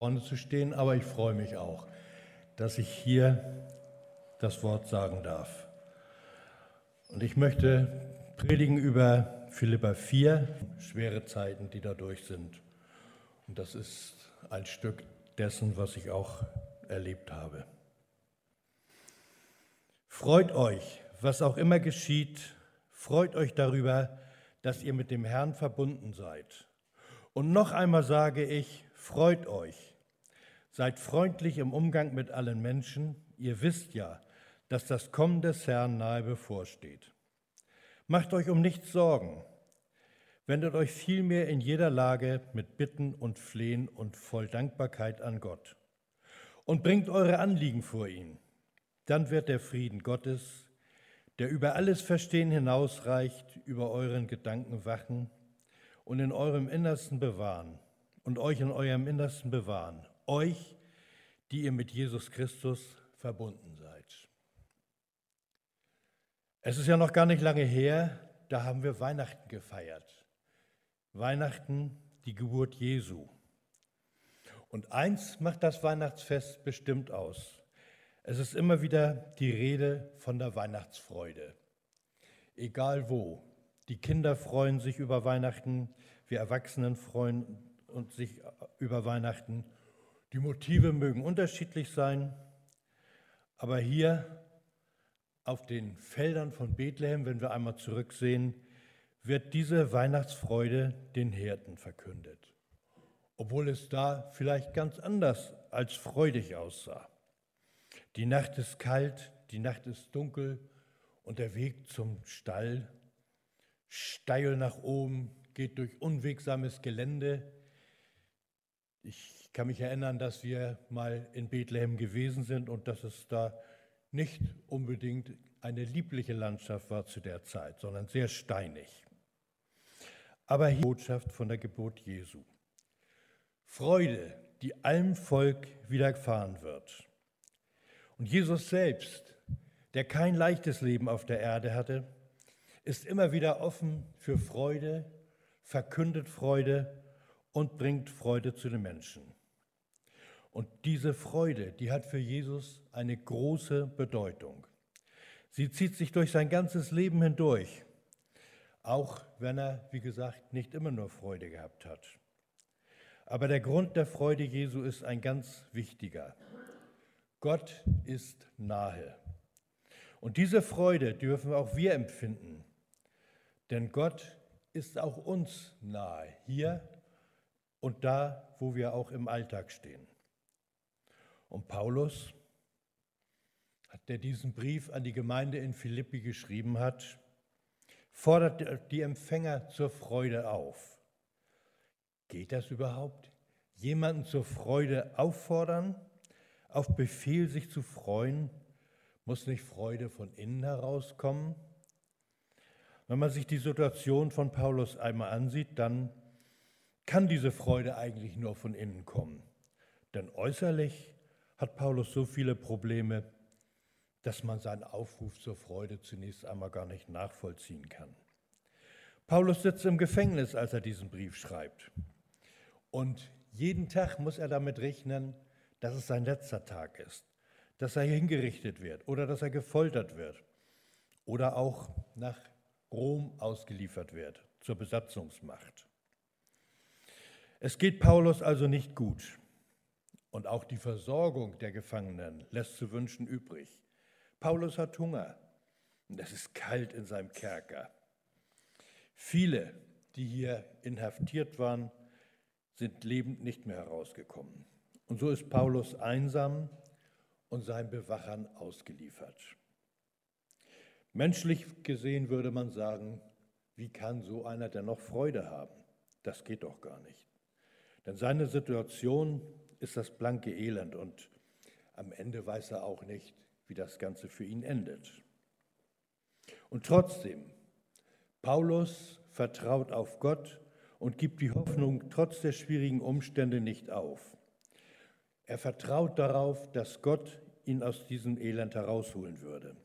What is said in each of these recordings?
vorne zu stehen, aber ich freue mich auch, dass ich hier das Wort sagen darf. Und ich möchte predigen über Philippa 4, schwere Zeiten, die dadurch sind. Und das ist ein Stück dessen, was ich auch erlebt habe. Freut euch, was auch immer geschieht, freut euch darüber, dass ihr mit dem Herrn verbunden seid. Und noch einmal sage ich, freut euch. Seid freundlich im Umgang mit allen Menschen. Ihr wisst ja, dass das Kommen des Herrn nahe bevorsteht. Macht euch um nichts Sorgen. Wendet euch vielmehr in jeder Lage mit Bitten und Flehen und voll Dankbarkeit an Gott. Und bringt eure Anliegen vor ihn. Dann wird der Frieden Gottes, der über alles Verstehen hinausreicht, über euren Gedanken wachen und in eurem Innersten bewahren und euch in eurem Innersten bewahren euch, die ihr mit Jesus Christus verbunden seid. Es ist ja noch gar nicht lange her, da haben wir Weihnachten gefeiert. Weihnachten, die Geburt Jesu. Und eins macht das Weihnachtsfest bestimmt aus. Es ist immer wieder die Rede von der Weihnachtsfreude. Egal wo. Die Kinder freuen sich über Weihnachten, wir Erwachsenen freuen uns sich über Weihnachten die Motive mögen unterschiedlich sein, aber hier auf den Feldern von Bethlehem, wenn wir einmal zurücksehen, wird diese Weihnachtsfreude den Hirten verkündet, obwohl es da vielleicht ganz anders als freudig aussah. Die Nacht ist kalt, die Nacht ist dunkel und der Weg zum Stall steil nach oben, geht durch unwegsames Gelände. Ich kann mich erinnern, dass wir mal in Bethlehem gewesen sind und dass es da nicht unbedingt eine liebliche Landschaft war zu der Zeit, sondern sehr steinig. Aber hier die Botschaft von der Geburt Jesu. Freude, die allem Volk widerfahren wird. Und Jesus selbst, der kein leichtes Leben auf der Erde hatte, ist immer wieder offen für Freude, verkündet Freude und bringt Freude zu den Menschen. Und diese Freude, die hat für Jesus eine große Bedeutung. Sie zieht sich durch sein ganzes Leben hindurch, auch wenn er, wie gesagt, nicht immer nur Freude gehabt hat. Aber der Grund der Freude Jesu ist ein ganz wichtiger. Gott ist nahe. Und diese Freude dürfen auch wir empfinden, denn Gott ist auch uns nahe, hier und da, wo wir auch im Alltag stehen. Und Paulus, der diesen Brief an die Gemeinde in Philippi geschrieben hat, fordert die Empfänger zur Freude auf. Geht das überhaupt? Jemanden zur Freude auffordern, auf Befehl sich zu freuen? Muss nicht Freude von innen herauskommen? Wenn man sich die Situation von Paulus einmal ansieht, dann kann diese Freude eigentlich nur von innen kommen. Denn äußerlich hat Paulus so viele Probleme, dass man seinen Aufruf zur Freude zunächst einmal gar nicht nachvollziehen kann. Paulus sitzt im Gefängnis, als er diesen Brief schreibt. Und jeden Tag muss er damit rechnen, dass es sein letzter Tag ist, dass er hingerichtet wird oder dass er gefoltert wird oder auch nach Rom ausgeliefert wird zur Besatzungsmacht. Es geht Paulus also nicht gut. Und auch die Versorgung der Gefangenen lässt zu wünschen übrig. Paulus hat Hunger und es ist kalt in seinem Kerker. Viele, die hier inhaftiert waren, sind lebend nicht mehr herausgekommen. Und so ist Paulus einsam und seinen Bewachern ausgeliefert. Menschlich gesehen würde man sagen, wie kann so einer denn noch Freude haben? Das geht doch gar nicht. Denn seine Situation ist das blanke Elend und am Ende weiß er auch nicht, wie das Ganze für ihn endet. Und trotzdem, Paulus vertraut auf Gott und gibt die Hoffnung trotz der schwierigen Umstände nicht auf. Er vertraut darauf, dass Gott ihn aus diesem Elend herausholen würde.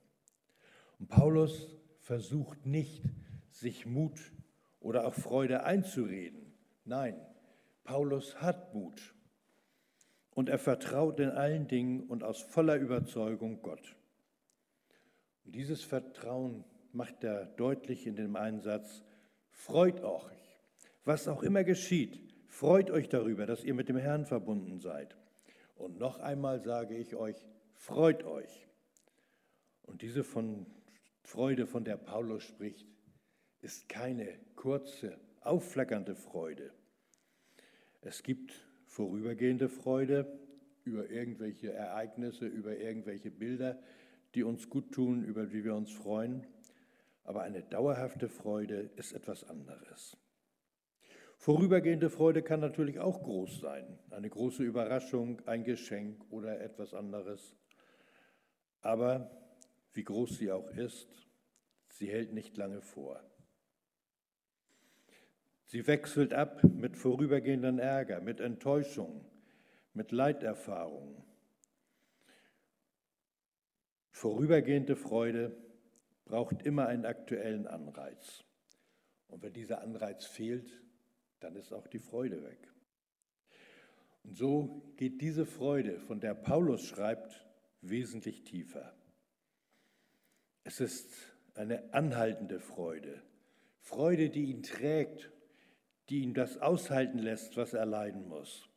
Und Paulus versucht nicht, sich Mut oder auch Freude einzureden. Nein, Paulus hat Mut und er vertraut in allen Dingen und aus voller Überzeugung Gott. Und dieses Vertrauen macht er deutlich in dem Einsatz, freut euch, was auch immer geschieht, freut euch darüber, dass ihr mit dem Herrn verbunden seid. Und noch einmal sage ich euch, freut euch. Und diese von Freude, von der Paulus spricht, ist keine kurze, aufflackernde Freude. Es gibt vorübergehende Freude über irgendwelche Ereignisse, über irgendwelche Bilder, die uns gut tun, über die wir uns freuen. Aber eine dauerhafte Freude ist etwas anderes. Vorübergehende Freude kann natürlich auch groß sein, eine große Überraschung, ein Geschenk oder etwas anderes. Aber wie groß sie auch ist, sie hält nicht lange vor. Sie wechselt ab mit vorübergehenden Ärger, mit Enttäuschung, mit Leiterfahrung. Vorübergehende Freude braucht immer einen aktuellen Anreiz. Und wenn dieser Anreiz fehlt, dann ist auch die Freude weg. Und so geht diese Freude, von der Paulus schreibt, wesentlich tiefer. Es ist eine anhaltende Freude, Freude, die ihn trägt, die ihn das aushalten lässt, was er leiden muss,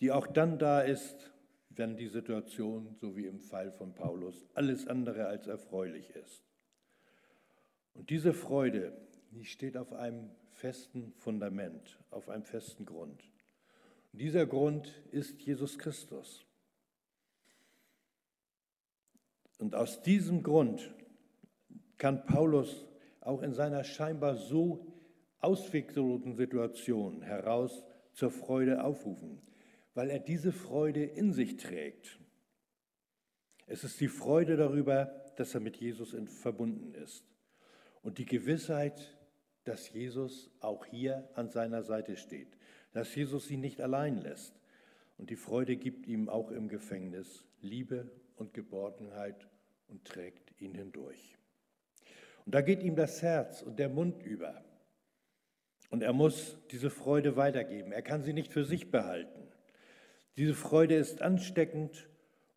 die auch dann da ist, wenn die Situation, so wie im Fall von Paulus, alles andere als erfreulich ist. Und diese Freude, die steht auf einem festen Fundament, auf einem festen Grund. Und dieser Grund ist Jesus Christus. Und aus diesem Grund kann Paulus auch in seiner scheinbar so ausweglosen Situation heraus zur Freude aufrufen, weil er diese Freude in sich trägt. Es ist die Freude darüber, dass er mit Jesus verbunden ist und die Gewissheit, dass Jesus auch hier an seiner Seite steht, dass Jesus ihn nicht allein lässt. Und die Freude gibt ihm auch im Gefängnis Liebe und Geborgenheit und trägt ihn hindurch. Und da geht ihm das Herz und der Mund über. Und er muss diese Freude weitergeben. Er kann sie nicht für sich behalten. Diese Freude ist ansteckend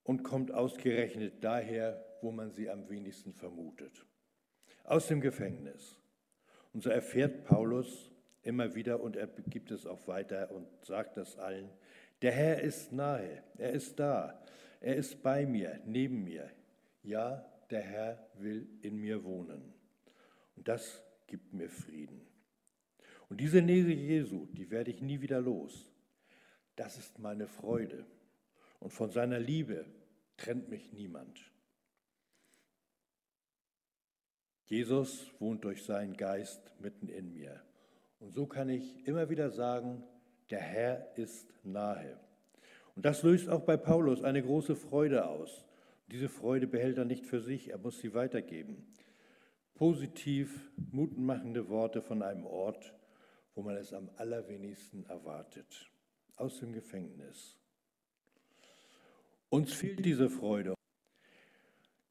und kommt ausgerechnet daher, wo man sie am wenigsten vermutet. Aus dem Gefängnis. Und so erfährt Paulus immer wieder und er gibt es auch weiter und sagt das allen, der Herr ist nahe, er ist da, er ist bei mir, neben mir. Ja, der Herr will in mir wohnen. Und das gibt mir Frieden. Und diese Nähe Jesu, die werde ich nie wieder los. Das ist meine Freude. Und von seiner Liebe trennt mich niemand. Jesus wohnt durch seinen Geist mitten in mir. Und so kann ich immer wieder sagen, der Herr ist nahe. Und das löst auch bei Paulus eine große Freude aus. Diese Freude behält er nicht für sich, er muss sie weitergeben. Positiv mutmachende Worte von einem Ort, wo man es am allerwenigsten erwartet, aus dem Gefängnis. Uns fehlt diese Freude.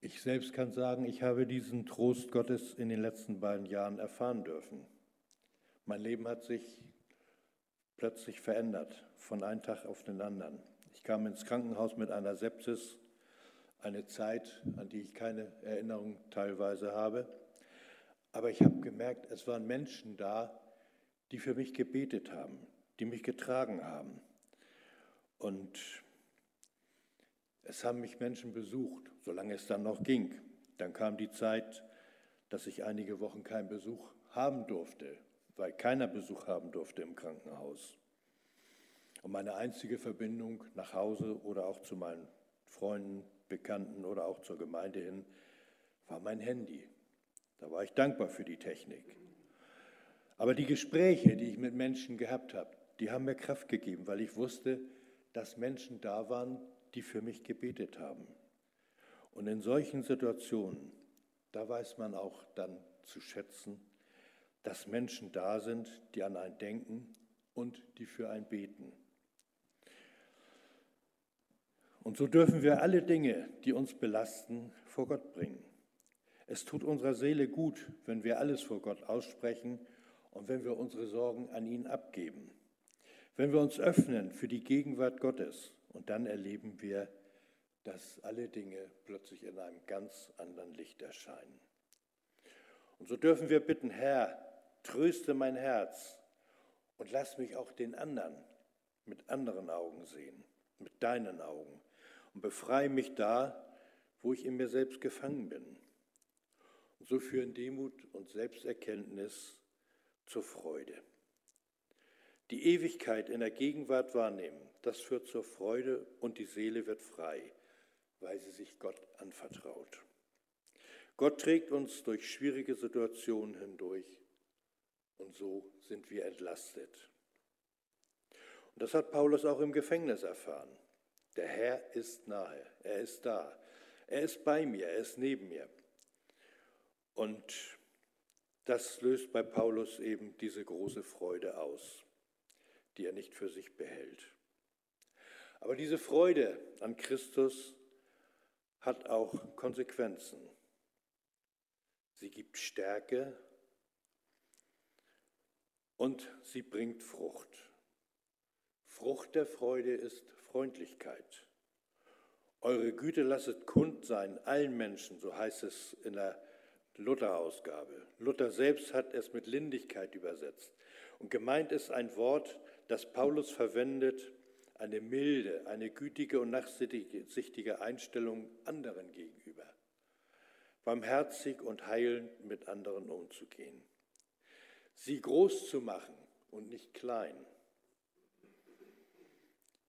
Ich selbst kann sagen, ich habe diesen Trost Gottes in den letzten beiden Jahren erfahren dürfen. Mein Leben hat sich plötzlich verändert, von einem Tag auf den anderen. Ich kam ins Krankenhaus mit einer Sepsis, eine Zeit, an die ich keine Erinnerung teilweise habe. Aber ich habe gemerkt, es waren Menschen da, die für mich gebetet haben, die mich getragen haben. Und es haben mich Menschen besucht, solange es dann noch ging. Dann kam die Zeit, dass ich einige Wochen keinen Besuch haben durfte, weil keiner Besuch haben durfte im Krankenhaus. Und meine einzige Verbindung nach Hause oder auch zu meinen Freunden, Bekannten oder auch zur Gemeinde hin war mein Handy. Da war ich dankbar für die Technik. Aber die Gespräche, die ich mit Menschen gehabt habe, die haben mir Kraft gegeben, weil ich wusste, dass Menschen da waren, die für mich gebetet haben. Und in solchen Situationen, da weiß man auch dann zu schätzen, dass Menschen da sind, die an einen denken und die für einen beten. Und so dürfen wir alle Dinge, die uns belasten, vor Gott bringen. Es tut unserer Seele gut, wenn wir alles vor Gott aussprechen und wenn wir unsere Sorgen an ihn abgeben. wenn wir uns öffnen für die Gegenwart Gottes und dann erleben wir, dass alle Dinge plötzlich in einem ganz anderen Licht erscheinen. Und so dürfen wir bitten, Herr, tröste mein Herz und lass mich auch den anderen mit anderen Augen sehen, mit deinen Augen und befreie mich da, wo ich in mir selbst gefangen bin. Und so führen Demut und Selbsterkenntnis zur Freude. Die Ewigkeit in der Gegenwart wahrnehmen, das führt zur Freude und die Seele wird frei, weil sie sich Gott anvertraut. Gott trägt uns durch schwierige Situationen hindurch und so sind wir entlastet. Und das hat Paulus auch im Gefängnis erfahren. Der Herr ist nahe, er ist da, er ist bei mir, er ist neben mir. Und das löst bei Paulus eben diese große Freude aus, die er nicht für sich behält. Aber diese Freude an Christus hat auch Konsequenzen. Sie gibt Stärke und sie bringt Frucht. Frucht der Freude ist Freundlichkeit. Eure Güte lasset kund sein allen Menschen, so heißt es in der Luther-Ausgabe. Luther selbst hat es mit Lindigkeit übersetzt. Und gemeint ist ein Wort, das Paulus verwendet, eine milde, eine gütige und nachsichtige Einstellung anderen gegenüber. Barmherzig und heilend mit anderen umzugehen. Sie groß zu machen und nicht klein.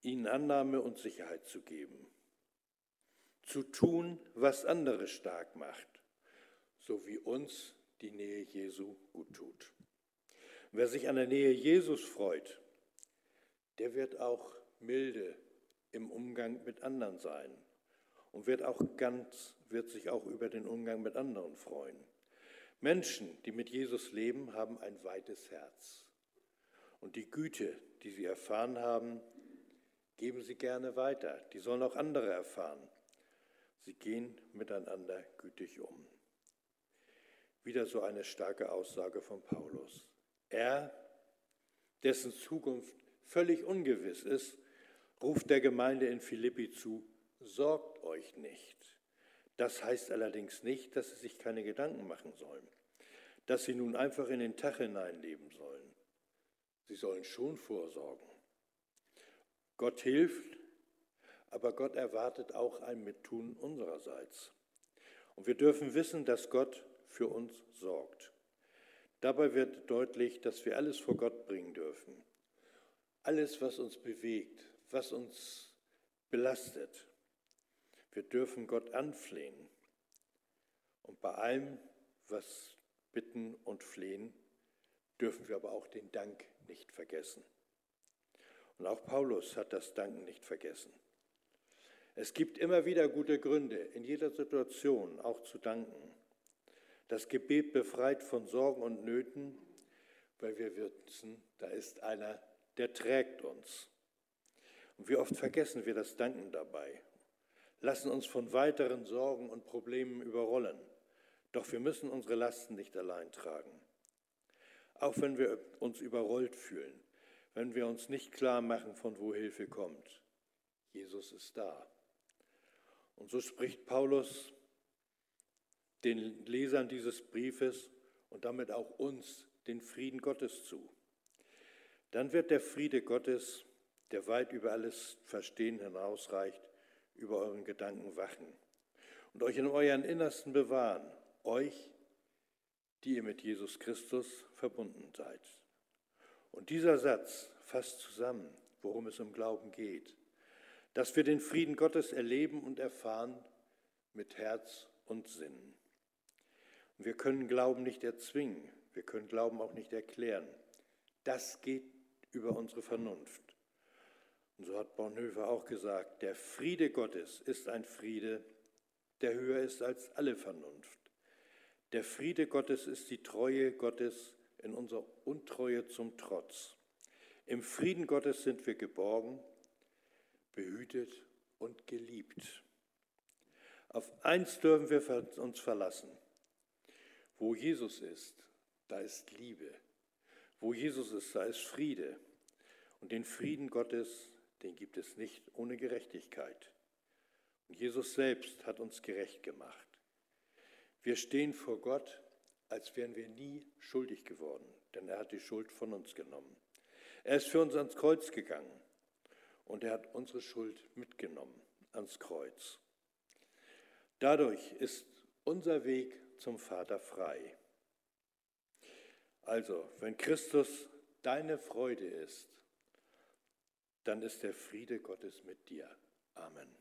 Ihnen Annahme und Sicherheit zu geben. Zu tun, was andere stark macht so wie uns die Nähe Jesu gut tut. Wer sich an der Nähe Jesus freut, der wird auch milde im Umgang mit anderen sein und wird auch ganz, wird sich auch über den Umgang mit anderen freuen. Menschen, die mit Jesus leben, haben ein weites Herz. Und die Güte, die sie erfahren haben, geben sie gerne weiter. Die sollen auch andere erfahren. Sie gehen miteinander gütig um. Wieder so eine starke Aussage von Paulus. Er, dessen Zukunft völlig ungewiss ist, ruft der Gemeinde in Philippi zu, sorgt euch nicht. Das heißt allerdings nicht, dass sie sich keine Gedanken machen sollen, dass sie nun einfach in den Tag hineinleben sollen. Sie sollen schon vorsorgen. Gott hilft, aber Gott erwartet auch ein Mittun unsererseits. Und wir dürfen wissen, dass Gott für uns sorgt. Dabei wird deutlich, dass wir alles vor Gott bringen dürfen. Alles, was uns bewegt, was uns belastet. Wir dürfen Gott anflehen. Und bei allem, was bitten und flehen, dürfen wir aber auch den Dank nicht vergessen. Und auch Paulus hat das Danken nicht vergessen. Es gibt immer wieder gute Gründe, in jeder Situation auch zu danken. Das Gebet befreit von Sorgen und Nöten, weil wir wissen, da ist einer, der trägt uns. Und wie oft vergessen wir das Danken dabei, lassen uns von weiteren Sorgen und Problemen überrollen. Doch wir müssen unsere Lasten nicht allein tragen. Auch wenn wir uns überrollt fühlen, wenn wir uns nicht klar machen, von wo Hilfe kommt. Jesus ist da. Und so spricht Paulus den Lesern dieses Briefes und damit auch uns den Frieden Gottes zu. Dann wird der Friede Gottes, der weit über alles Verstehen hinausreicht, über euren Gedanken wachen und euch in euren Innersten bewahren, euch, die ihr mit Jesus Christus verbunden seid. Und dieser Satz fasst zusammen, worum es im Glauben geht, dass wir den Frieden Gottes erleben und erfahren mit Herz und Sinn. Wir können Glauben nicht erzwingen, wir können Glauben auch nicht erklären. Das geht über unsere Vernunft. Und so hat Bonhoeffer auch gesagt, der Friede Gottes ist ein Friede, der höher ist als alle Vernunft. Der Friede Gottes ist die Treue Gottes in unserer Untreue zum Trotz. Im Frieden Gottes sind wir geborgen, behütet und geliebt. Auf eins dürfen wir uns verlassen. Wo Jesus ist, da ist Liebe. Wo Jesus ist, da ist Friede. Und den Frieden Gottes, den gibt es nicht ohne Gerechtigkeit. Und Jesus selbst hat uns gerecht gemacht. Wir stehen vor Gott, als wären wir nie schuldig geworden, denn er hat die Schuld von uns genommen. Er ist für uns ans Kreuz gegangen und er hat unsere Schuld mitgenommen ans Kreuz. Dadurch ist unser Weg zum Vater frei. Also, wenn Christus deine Freude ist, dann ist der Friede Gottes mit dir. Amen.